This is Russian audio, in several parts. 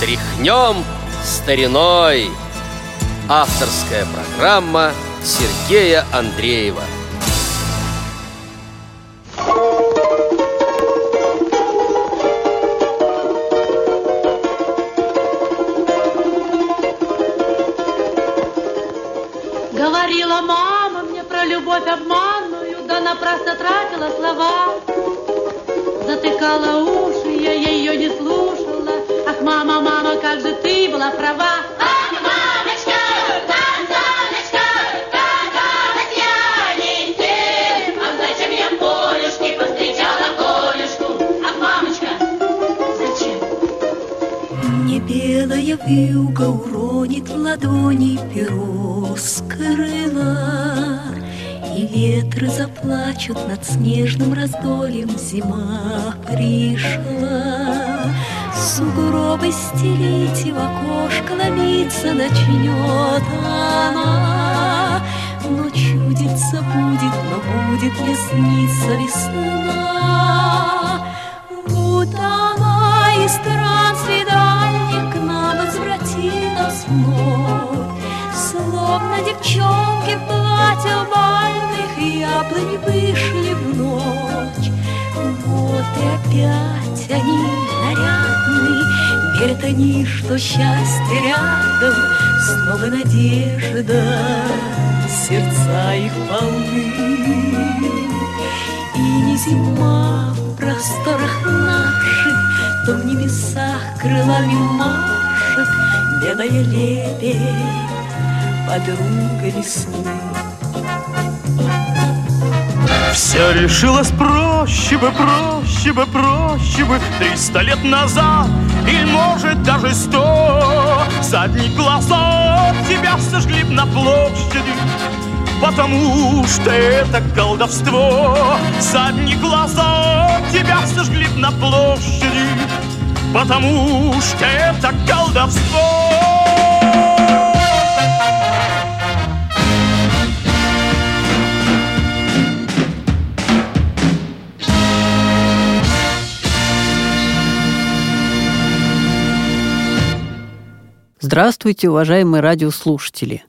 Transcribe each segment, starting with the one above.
Тряхнем стариной. Авторская программа Сергея Андреева. Говорила мама мне про любовь обманную, да напрасно тратила слова. Затыкала уши, я ее не слушала. Мама, мама, как же ты была права. Ах, мамочка, Казаночка, казалась я не тем. Ах, зачем я полюшки повстречала Колюшку? Ах, мамочка, зачем? Не белая вьюга уронит в ладони перо скрыла, И ветры заплачут над снежным раздольем зима пришла. Сугробы стелить и в окошко ломиться начнет она, Но чудится будет, но будет ли снится весна? Вот она из странствий дальних к нам возвратилась вновь, Словно девчонки в платьях бальных яблони вышли в ночь. Вот и опять они верят они, что счастье рядом, снова надежда, сердца их полны. И не зима в просторах наших, То в небесах крылами машет Белая лебедь, подруга весны. Все решилось проще бы, проще бы, проще бы Триста лет назад или, может, даже сто. Задние глаза тебя сожгли на площади Потому что это колдовство. Задние глаза тебя сожгли на площади Потому что это колдовство Здравствуйте, уважаемые радиослушатели!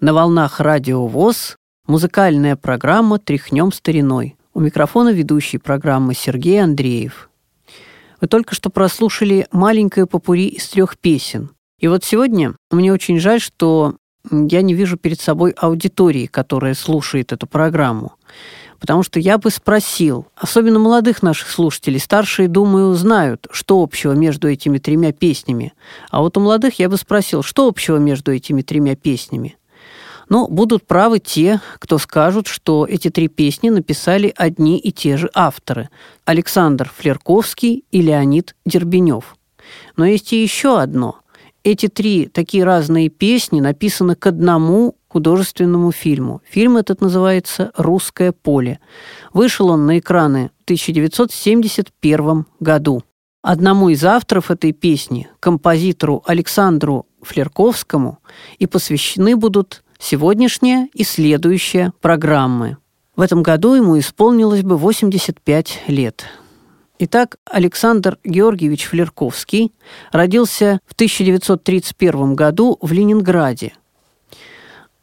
На волнах Радио ВОЗ музыкальная программа «Тряхнем стариной». У микрофона ведущий программы Сергей Андреев. Вы только что прослушали маленькое попури из трех песен. И вот сегодня мне очень жаль, что я не вижу перед собой аудитории, которая слушает эту программу. Потому что я бы спросил, особенно молодых наших слушателей, старшие, думаю, знают, что общего между этими тремя песнями. А вот у молодых я бы спросил, что общего между этими тремя песнями. Но будут правы те, кто скажут, что эти три песни написали одни и те же авторы – Александр Флерковский и Леонид Дербенев. Но есть и еще одно. Эти три такие разные песни написаны к одному художественному фильму. Фильм этот называется «Русское поле». Вышел он на экраны в 1971 году. Одному из авторов этой песни, композитору Александру Флерковскому, и посвящены будут сегодняшняя и следующая программы. В этом году ему исполнилось бы 85 лет. Итак, Александр Георгиевич Флерковский родился в 1931 году в Ленинграде.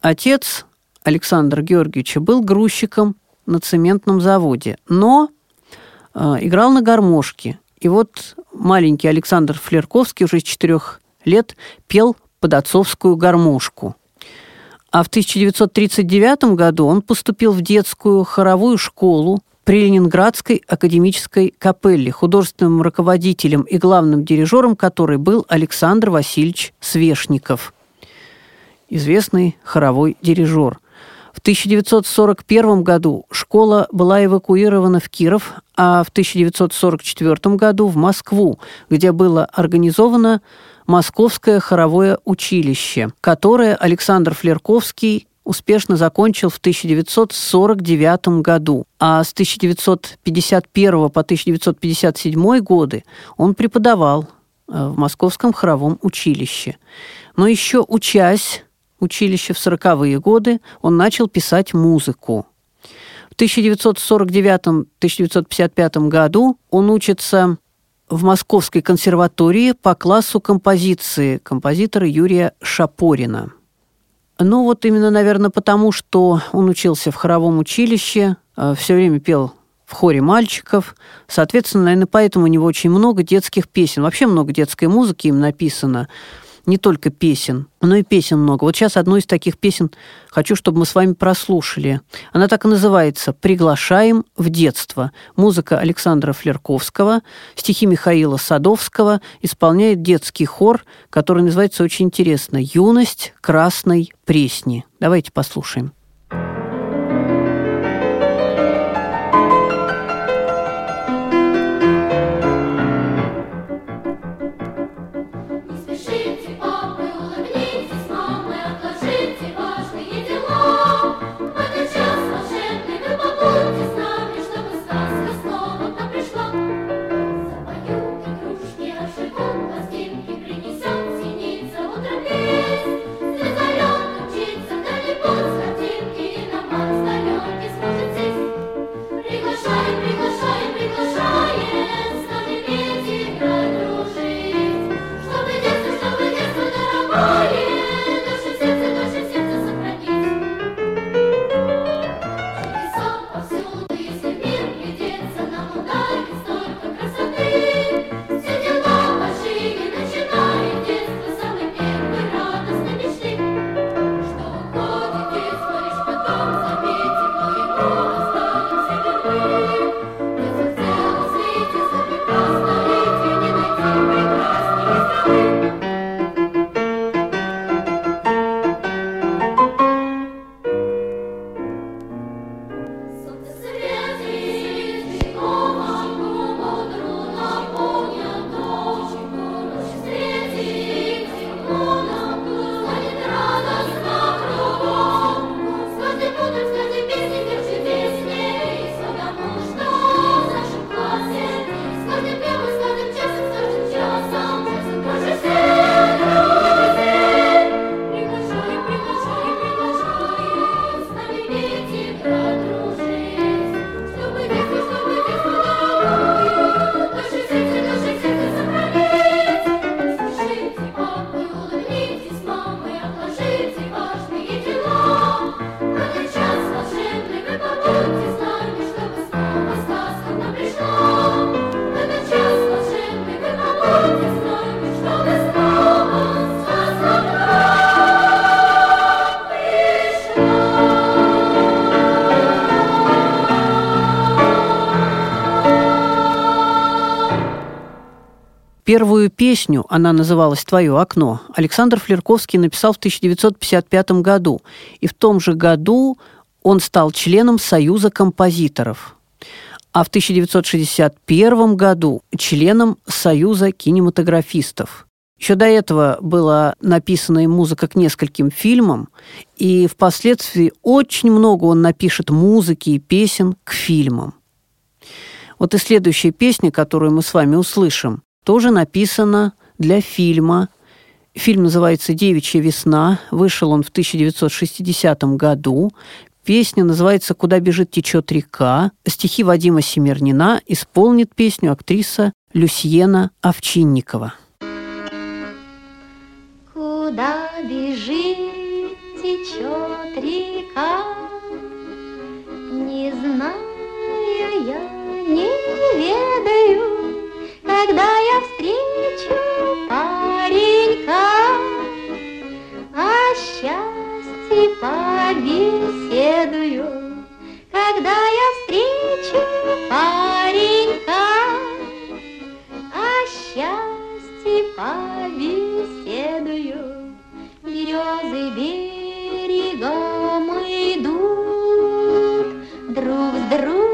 Отец Александра Георгиевича был грузчиком на цементном заводе, но э, играл на гармошке. И вот маленький Александр Флерковский уже с четырех лет пел под отцовскую гармошку. А в 1939 году он поступил в детскую хоровую школу при Ленинградской академической капелле, художественным руководителем и главным дирижером которой был Александр Васильевич Свешников, известный хоровой дирижер. В 1941 году школа была эвакуирована в Киров, а в 1944 году в Москву, где было организовано Московское хоровое училище, которое Александр Флерковский успешно закончил в 1949 году, а с 1951 по 1957 годы он преподавал э, в Московском хоровом училище. Но еще учась училище в 40-е годы, он начал писать музыку. В 1949-1955 году он учится в Московской консерватории по классу композиции композитора Юрия Шапорина. Ну вот именно, наверное, потому, что он учился в хоровом училище, все время пел в хоре мальчиков. Соответственно, наверное, поэтому у него очень много детских песен. Вообще много детской музыки им написано. Не только песен, но и песен много. Вот сейчас одну из таких песен хочу, чтобы мы с вами прослушали. Она так и называется «Приглашаем в детство». Музыка Александра Флерковского, стихи Михаила Садовского исполняет детский хор, который называется очень интересно «Юность красной пресни». Давайте послушаем. Первую песню, она называлась «Твое окно», Александр Флерковский написал в 1955 году. И в том же году он стал членом Союза композиторов. А в 1961 году членом Союза кинематографистов. Еще до этого была написана им музыка к нескольким фильмам, и впоследствии очень много он напишет музыки и песен к фильмам. Вот и следующая песня, которую мы с вами услышим, тоже написана для фильма. Фильм называется «Девичья весна». Вышел он в 1960 году. Песня называется «Куда бежит течет река». Стихи Вадима Семернина исполнит песню актриса Люсьена Овчинникова. Куда бежит, течет река, Не знаю я, не ведаю, Когда счастье побеседую. Березы берегом идут, Друг с другом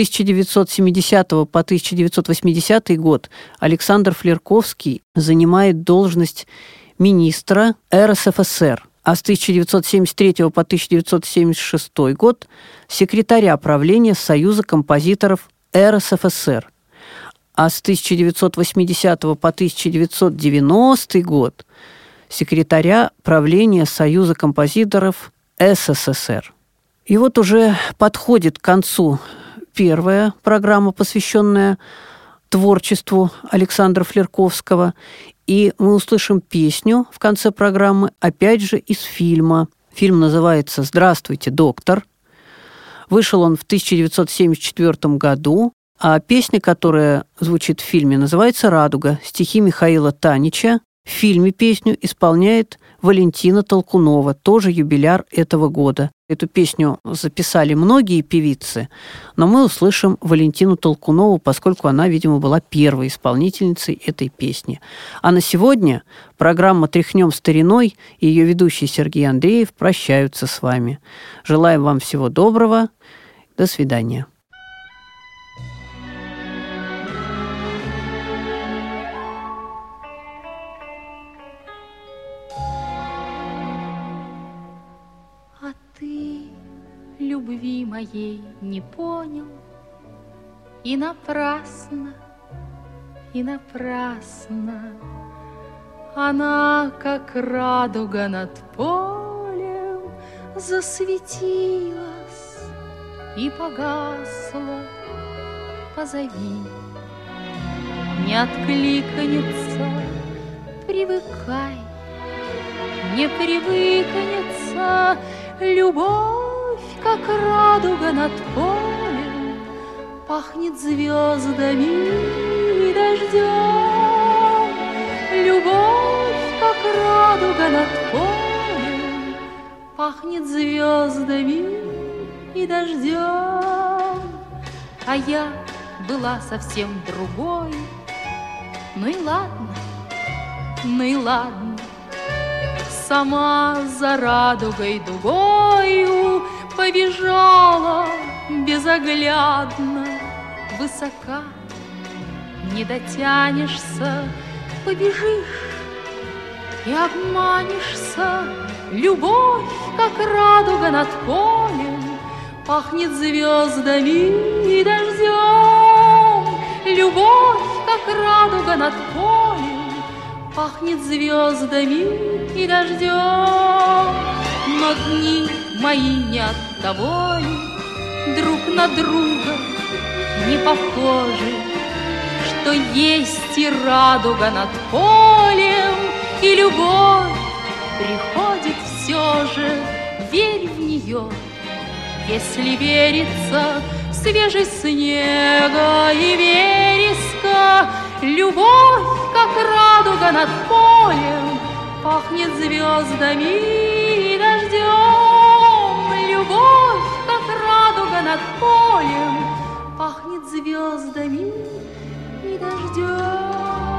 1970 по 1980 год Александр Флерковский занимает должность министра РСФСР, а с 1973 по 1976 год секретаря правления Союза композиторов РСФСР, а с 1980 по 1990 год секретаря правления Союза композиторов СССР. И вот уже подходит к концу первая программа, посвященная творчеству Александра Флерковского. И мы услышим песню в конце программы, опять же, из фильма. Фильм называется «Здравствуйте, доктор». Вышел он в 1974 году, а песня, которая звучит в фильме, называется «Радуга». Стихи Михаила Танича. В фильме песню исполняет Валентина Толкунова, тоже юбиляр этого года. Эту песню записали многие певицы, но мы услышим Валентину Толкунову, поскольку она, видимо, была первой исполнительницей этой песни. А на сегодня программа «Тряхнем стариной» и ее ведущий Сергей Андреев прощаются с вами. Желаем вам всего доброго. До свидания. Не понял. И напрасно, и напрасно. Она, как радуга над полем Засветилась и погасла. Позови, не откликнется Привыкай, не привыкнется Любовь, как радуга над полем, Пахнет звездами и дождем. Любовь, как радуга над полем, Пахнет звездами и дождем. А я была совсем другой. Ну и ладно, ну и ладно, Сама за радугой дугою Побежала безоглядно. Высока не дотянешься Побежишь и обманешься. Любовь, как радуга над полем Пахнет звездами и дождем. Любовь, как радуга над полем Пахнет звездами и дождем. Но дни мои не от того ли Друг на друга не похожи Что есть и радуга над полем И любовь приходит все же Верь в нее, если верится свежесть снега и вереска Любовь, как радуга над полем, Пахнет звездами над полем пахнет звездами и дождем.